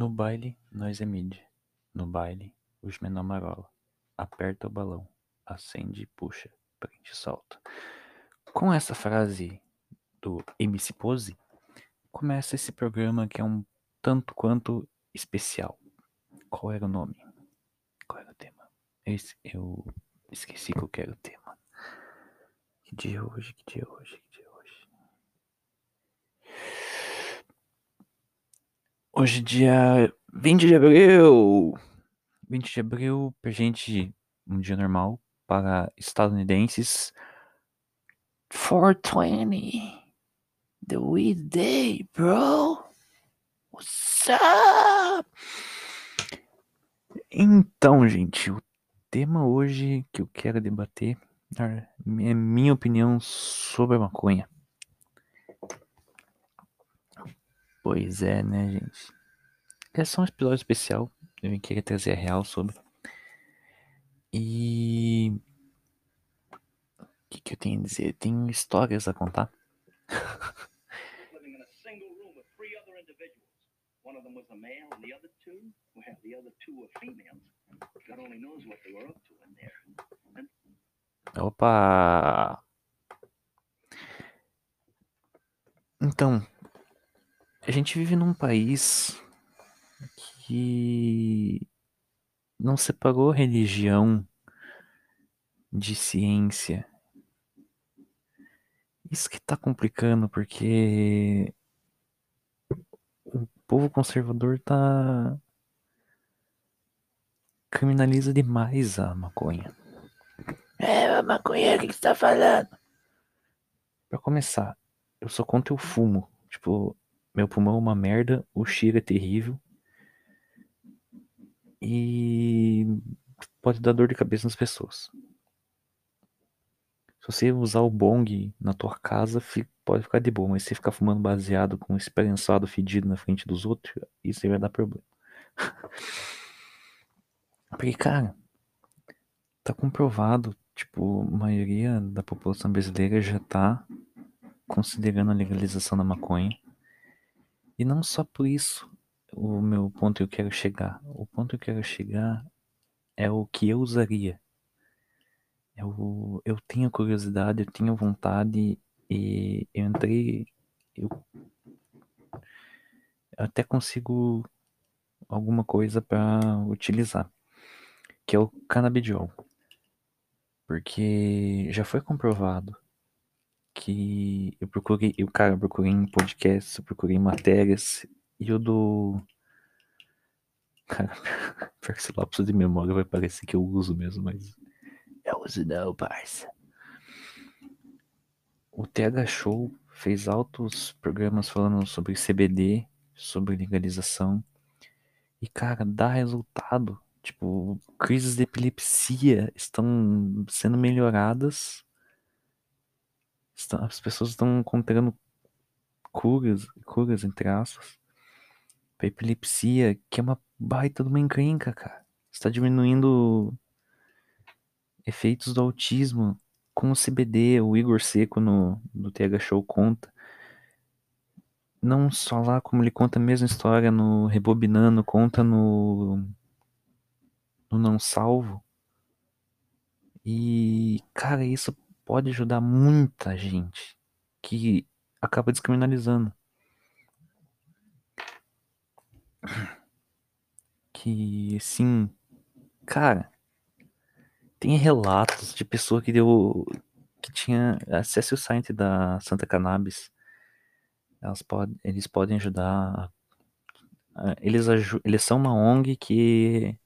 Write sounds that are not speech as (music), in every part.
No baile, nós é mídia. No baile, os menor marola. Aperta o balão, acende, puxa, prende e solta. Com essa frase do MC Pose, começa esse programa que é um tanto quanto especial. Qual era o nome? Qual era o tema? Eu esqueci qual era o tema. Que dia hoje? Que dia é hoje? Que dia é hoje? Hoje, dia 20 de abril. 20 de abril, pra gente, um dia normal. Para estadunidenses, 420. The weed day, bro. What's up? Então, gente, o tema hoje que eu quero debater é minha opinião sobre a maconha. Pois é, né, gente? É só um episódio especial. Eu queria trazer a real sobre. E. O que, que eu tenho a dizer? Tenho histórias a contar. One of them was a male, and the other two, well, the other two were females. God only knows what they were up to in there. And... Opa! Então, a gente vive num país que não separou religião de ciência. Isso que tá complicando, porque o povo conservador tá criminaliza demais a maconha. É, a maconha, o que, que você tá falando? Pra começar, eu sou contra o fumo. Tipo, meu pulmão é uma merda, o cheiro é terrível. E pode dar dor de cabeça nas pessoas. Se você usar o bong na tua casa, pode ficar de boa, mas se você ficar fumando baseado com esse prensado fedido na frente dos outros, isso aí vai dar problema. (laughs) Porque, cara, tá comprovado, tipo, a maioria da população brasileira já tá considerando a legalização da maconha. E não só por isso o meu ponto eu quero chegar. O ponto eu quero chegar é o que eu usaria. Eu, eu tenho curiosidade, eu tenho vontade e eu entrei. Eu, eu até consigo alguma coisa para utilizar, que é o canabidiol. Porque já foi comprovado que eu procurei, eu, cara, eu procurei em podcasts, eu procurei em matérias, e o do. (laughs) Cara, (laughs) esse lapso de memória vai parecer que eu uso mesmo, mas. Eu uso não, parça. O TH Show fez altos programas falando sobre CBD, sobre legalização. E, cara, dá resultado. Tipo, crises de epilepsia estão sendo melhoradas as pessoas estão encontrando curas, curas entre aspas, pra epilepsia, que é uma baita de uma encrenca, cara. Está diminuindo efeitos do autismo com o CBD, o Igor Seco no, no TH Show conta. Não só lá, como ele conta a mesma história no Rebobinando, conta no, no Não Salvo. E, cara, isso pode ajudar muita gente que acaba descriminalizando. Que, sim, cara, tem relatos de pessoa que deu. que tinha. Acesse o site da Santa Cannabis. Elas podem, eles podem ajudar. Eles, eles são uma ONG que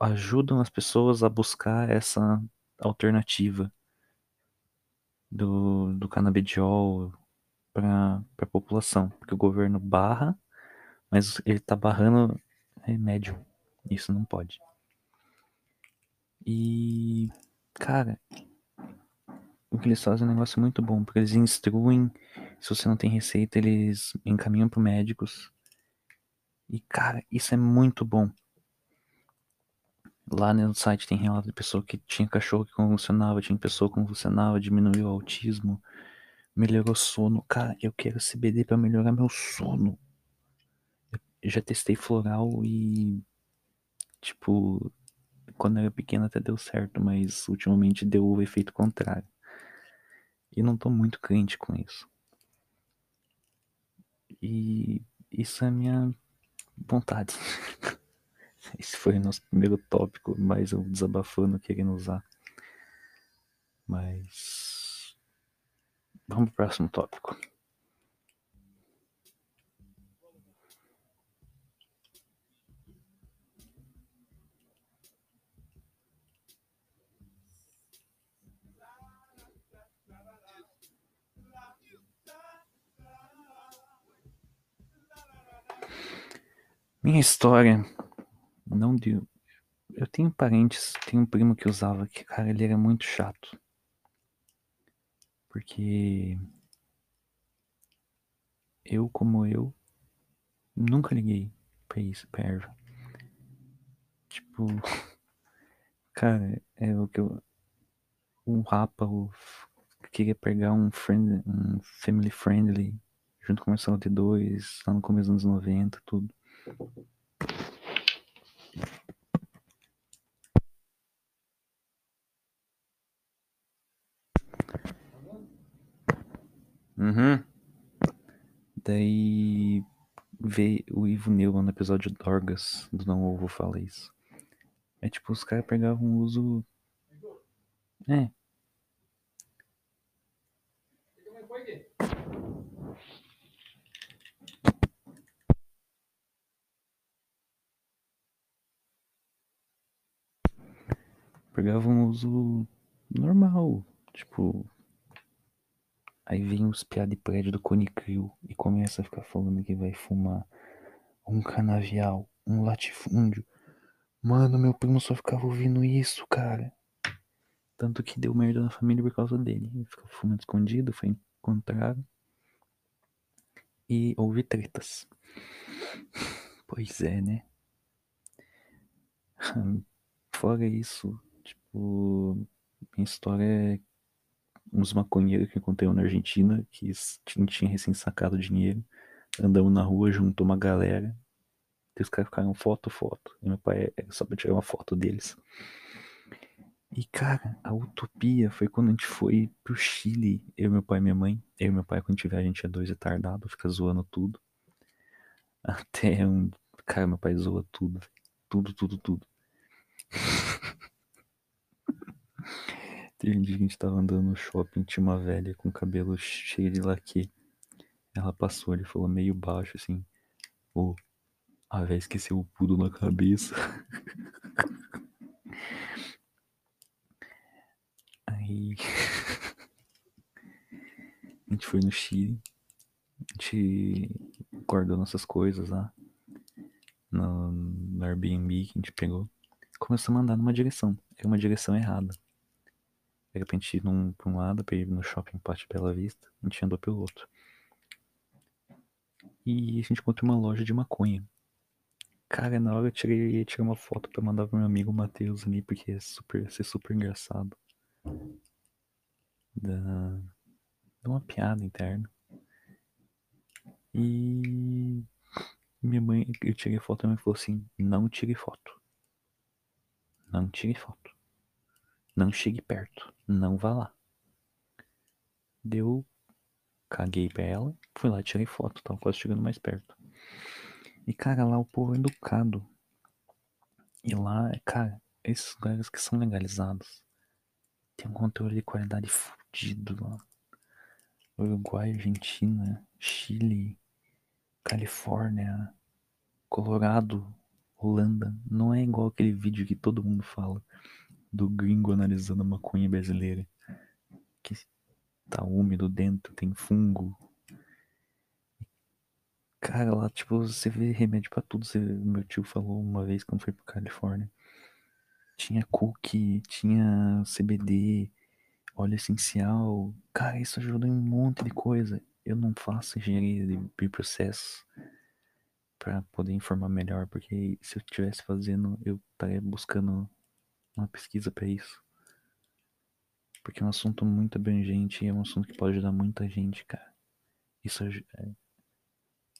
ajudam as pessoas a buscar essa alternativa do, do canabidiol para a população, porque o governo barra, mas ele está barrando remédio. Isso não pode. E, cara, o que eles fazem é um negócio muito bom, porque eles instruem, se você não tem receita, eles encaminham para médicos. E, cara, isso é muito bom. Lá no site tem relato de pessoa que tinha cachorro que convulsionava, tinha pessoa que convulsionava, diminuiu o autismo, melhorou o sono. Cara, eu quero CBD para melhorar meu sono. Eu, já testei floral e. Tipo, quando eu era pequeno até deu certo, mas ultimamente deu o efeito contrário. E não tô muito crente com isso. E isso é minha vontade. (laughs) (laughs) Esse foi o nosso primeiro tópico, mais um desabafando querendo usar. Mas. Vamos pro próximo tópico. Minha história não deu. Eu tenho parentes, tenho um primo que usava que, cara, ele era muito chato. Porque eu, como eu, nunca liguei pra isso, pra erva. Tipo, (laughs) cara, é o que eu. Um rapa, eu queria pegar um, friend, um family friendly junto com o Marcelo T2, lá no começo dos anos 90, tudo. Uhum. Daí vê o Ivo Neumann no episódio Dorgas do Não Ovo fala isso. É tipo, os caras pegavam o uso. É. Pegavam um uso normal. Tipo, Aí vem os piadas de prédio do Cone Crew e começa a ficar falando que vai fumar um canavial, um latifúndio. Mano, meu primo só ficava ouvindo isso, cara. Tanto que deu merda na família por causa dele. Ele ficou fumando escondido, foi encontrado. E houve tretas. (laughs) Pois é, né? (laughs) Fora isso, tipo, minha história é uns maconheiros que encontrei na Argentina, que tinha recém sacado dinheiro, andamos na rua, juntou uma galera, e os caras ficaram foto, foto. E meu pai era só pra tirar uma foto deles. E cara, a utopia foi quando a gente foi pro Chile, eu, meu pai e minha mãe. Eu e meu pai, quando tiver, a gente é dois retardados, fica zoando tudo. (laughs) Até um. Cara, meu pai zoa tudo. Tudo, tudo, tudo. (laughs) Um dia a gente tava andando no shopping, tinha uma velha com cabelo cheio de laque. Ela passou, ele falou meio baixo assim: Ô, oh, a velha esqueceu o pudo na cabeça. (laughs) Aí. (laughs) a gente foi no Chile. A gente guardou nossas coisas lá. No, no Airbnb que a gente pegou. Começou a mandar numa direção. Era uma direção errada. Gente ir num, pra um lado, pra ir no shopping Pátio Bela Vista. A gente andou pelo outro. E a gente encontrou uma loja de maconha. Cara, na hora eu tirei, ia tirar uma foto pra mandar pro meu amigo Matheus ali, porque é super, ia ser super engraçado. Da, da uma piada interna. E minha mãe, eu tirei foto e minha mãe falou assim: não tire foto. Não tire foto. Não chegue perto. Não vá lá. Deu. Caguei pra ela. Fui lá, tirei foto. Tava quase chegando mais perto. E, cara, lá o povo é educado. E lá, cara, esses lugares que são legalizados. Tem um controle de qualidade fudido lá. Uruguai, Argentina, Chile, Califórnia, Colorado, Holanda. Não é igual aquele vídeo que todo mundo fala do gringo analisando a maconha brasileira. Que tá úmido dentro, tem fungo. Cara, lá, tipo, você vê remédio para tudo. Você, meu tio falou uma vez quando foi pra Califórnia. Tinha cookie, tinha CBD, óleo essencial. Cara, isso ajuda em um monte de coisa. Eu não faço engenharia de processo para poder informar melhor, porque se eu estivesse fazendo, eu estaria buscando uma pesquisa para isso. Porque é um assunto muito abrangente e é um assunto que pode ajudar muita gente, cara. Isso é,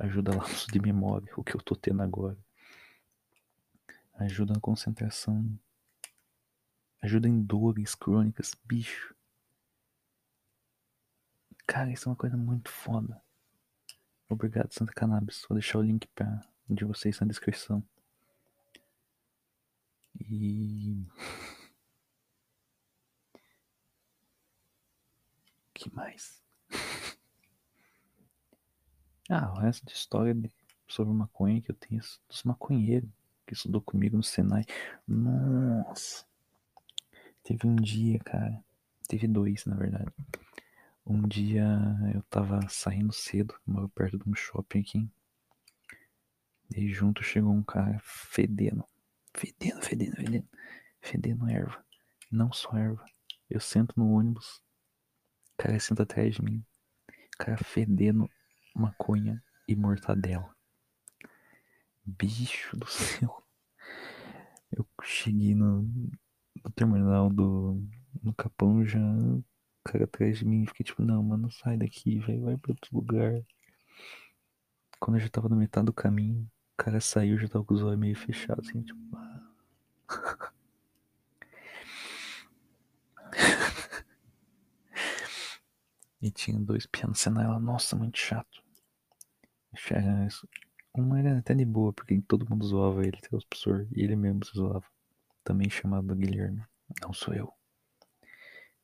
Ajuda (laughs) lapsos de memória, o que eu tô tendo agora. Ajuda na concentração. Ajuda em dores crônicas, bicho. Cara, isso é uma coisa muito foda. Obrigado, Santa Cannabis. Vou deixar o link pra, de vocês na descrição. E. que mais? (laughs) ah, o resto de história sobre maconha que eu tenho dos maconheiros que estudou comigo no Senai. Nossa! Teve um dia, cara. Teve dois, na verdade. Um dia eu tava saindo cedo, moro perto de um shopping aqui. E junto chegou um cara fedendo. Fedendo, fedendo, fedendo. Fedendo erva. Não só erva. Eu sento no ônibus. O cara senta atrás de mim. O cara fedendo maconha e mortadela. Bicho do (laughs) céu. Eu cheguei no, no terminal do. no Capão já. O cara atrás de mim. Fiquei tipo, não, mano, sai daqui, velho. Vai pra outro lugar. Quando eu já tava na metade do caminho, o cara saiu, já tava com os olhos meio fechados, assim, tipo. E tinha dois pianos ela, nossa, muito chato. Um era até de boa, porque todo mundo zoava ele, os professor, e ele mesmo se zoava. Também chamado Guilherme. Não sou eu.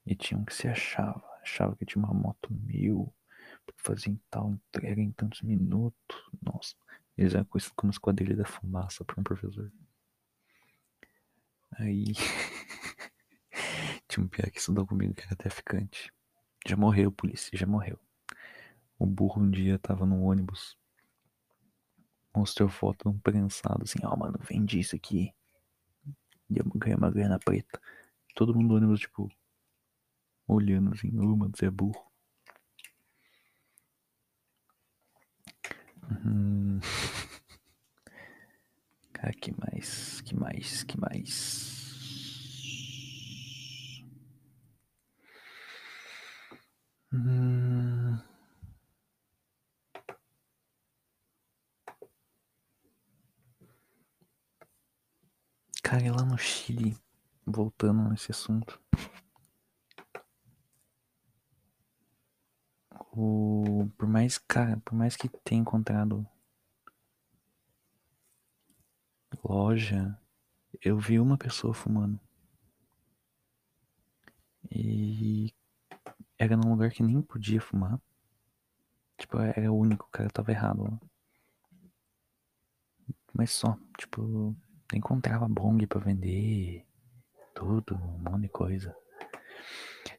E tinha um que se achava, achava que tinha uma moto mil, fazia tal entrega em tantos minutos. Nossa, eles eram conhecidos como esquadrilha da fumaça para um professor. Aí. tinha um pior que estudou comigo que era até ficante. Já morreu, polícia, já morreu. O burro um dia tava no ônibus. Mostrou foto de um prensado assim, ó, oh, mano, vendi isso aqui. E eu ganhei uma grana preta. Todo mundo no ônibus, tipo, olhando assim, ô, oh, mano, você é burro. Hum. Cara, que mais? Que mais? Que mais? Hum... Cara, lá no Chile, voltando nesse assunto. O, por mais, cara, por mais que tenha encontrado loja, eu vi uma pessoa fumando. E era num lugar que nem podia fumar. Tipo, era o único, o cara tava errado lá. Mas só, tipo, encontrava bong pra vender, tudo, um monte de coisa.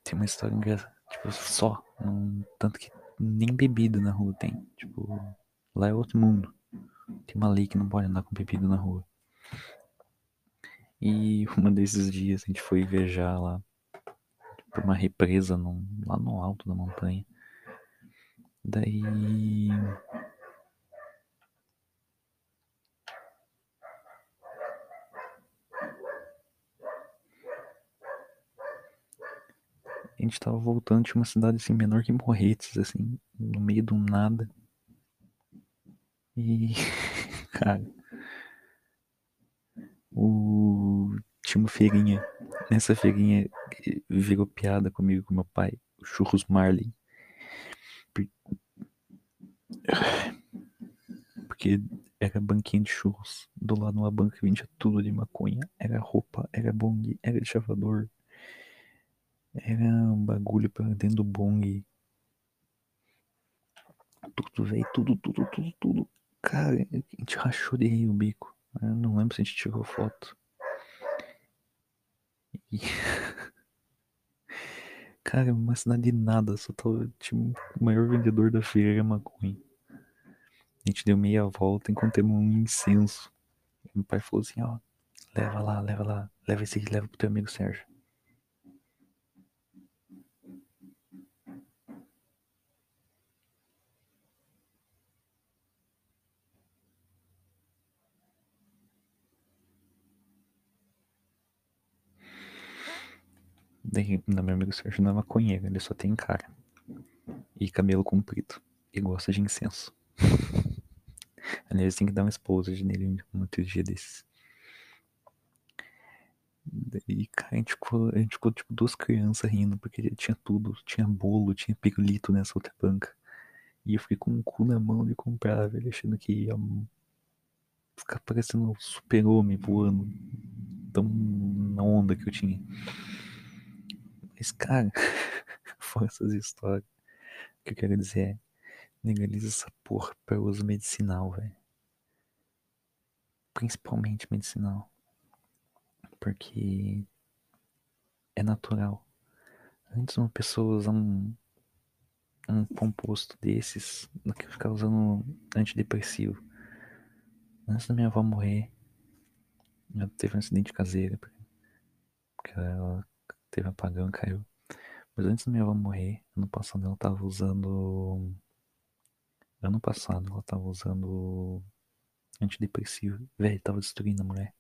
Tem uma história engraçada, tipo, só, um, tanto que nem bebida na rua tem. Tipo, lá é outro mundo. Tem uma lei que não pode andar com bebida na rua. E um desses dias a gente foi viajar lá por uma represa no, lá no alto da montanha. Daí. A gente tava voltando de uma cidade assim menor que Morretes, assim, no meio do nada. E. (laughs) Cara o... tinha uma feirinha. Nessa feirinha virou piada comigo com meu pai, o Churros Marley. Porque era banquinha de churros. Do lado de uma banca vendia tudo de maconha. Era roupa, era bong, era chavador. Era um bagulho pra dentro do bong. Tudo, velho, tudo, tudo, tudo, tudo. Cara, a gente rachou de rir o bico. Eu não lembro se a gente tirou foto. E... (laughs) Cara, uma cidade de nada, só tava, tipo, o maior vendedor da feira era maconha. A gente deu meia volta, encontramos um incenso. Meu pai falou assim, ó, leva lá, leva lá, leva esse aqui, leva pro teu amigo Sérgio. Daí, meu amigo Sérgio não é maconheiro, ele só tem cara. E cabelo comprido. E gosta de incenso. (laughs) Aliás, tem que dar um exposed nele um outro dia desses. Daí, cara, a gente ficou, a gente ficou tipo duas crianças rindo, porque tinha tudo. Tinha bolo, tinha pirulito nessa outra banca. E eu fiquei com o cu na mão de comprar, velho, achando que ia ficar parecendo um super-homem voando. Tão na onda que eu tinha. Mas, cara, (laughs) foram essas histórias. O que eu quero dizer é, legaliza essa porra pra uso medicinal, velho. Principalmente medicinal. Porque é natural. Antes uma pessoa usar um, um composto desses do que ficar usando antidepressivo. Antes da minha avó morrer, ela teve um acidente caseiro, porque ela teve apagão caiu. Mas antes da minha avó morrer, ano passado ela tava usando. Ano passado ela tava usando antidepressivo. Velho, tava destruindo a mulher.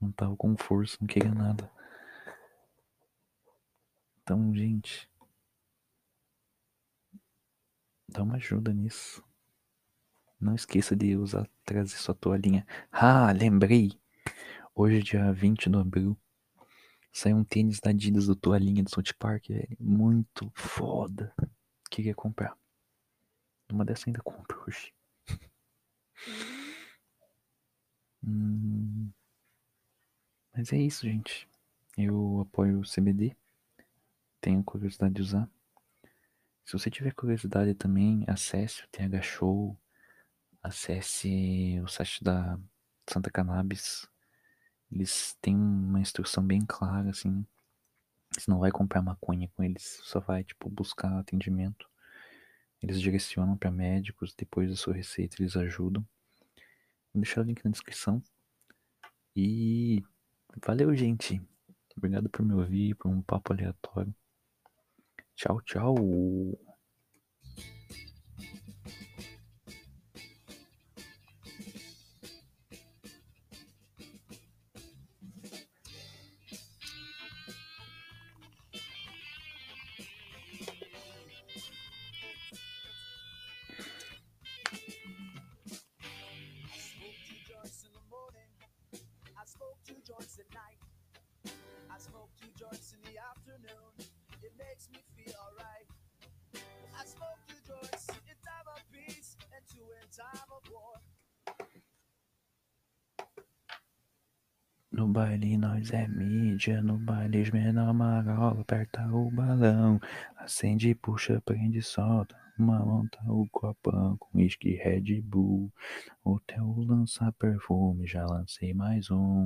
Não tava com força, não queria nada. Então, gente. Dá uma ajuda nisso. Não esqueça de usar, trazer sua toalhinha. Ah, lembrei! Hoje, dia 20 de abril, saiu um tênis da Adidas do Toalhinha do South Park, velho. Muito foda. Queria comprar. Uma dessa ainda compro hoje. hum... Mas é isso, gente. Eu apoio o CBD. Tenho curiosidade de usar. Se você tiver curiosidade também, acesse o TH Show, acesse o site da Santa Cannabis. Eles têm uma instrução bem clara, assim. Você não vai comprar maconha com eles, só vai, tipo, buscar atendimento. Eles direcionam para médicos, depois da sua receita eles ajudam. Vou deixar o link na descrição. E valeu, gente. Obrigado por me ouvir, por um papo aleatório. Tchau, tchau. Joints in the afternoon. It makes me feel alright. I smoke two joints in time of peace and two in time of war. No baile nós é mídia, no baile esmena marola, aperta o balão, acende, puxa, prende, solta, monta o copão com uísque Red Bull, o teu lança perfume, já lancei mais um.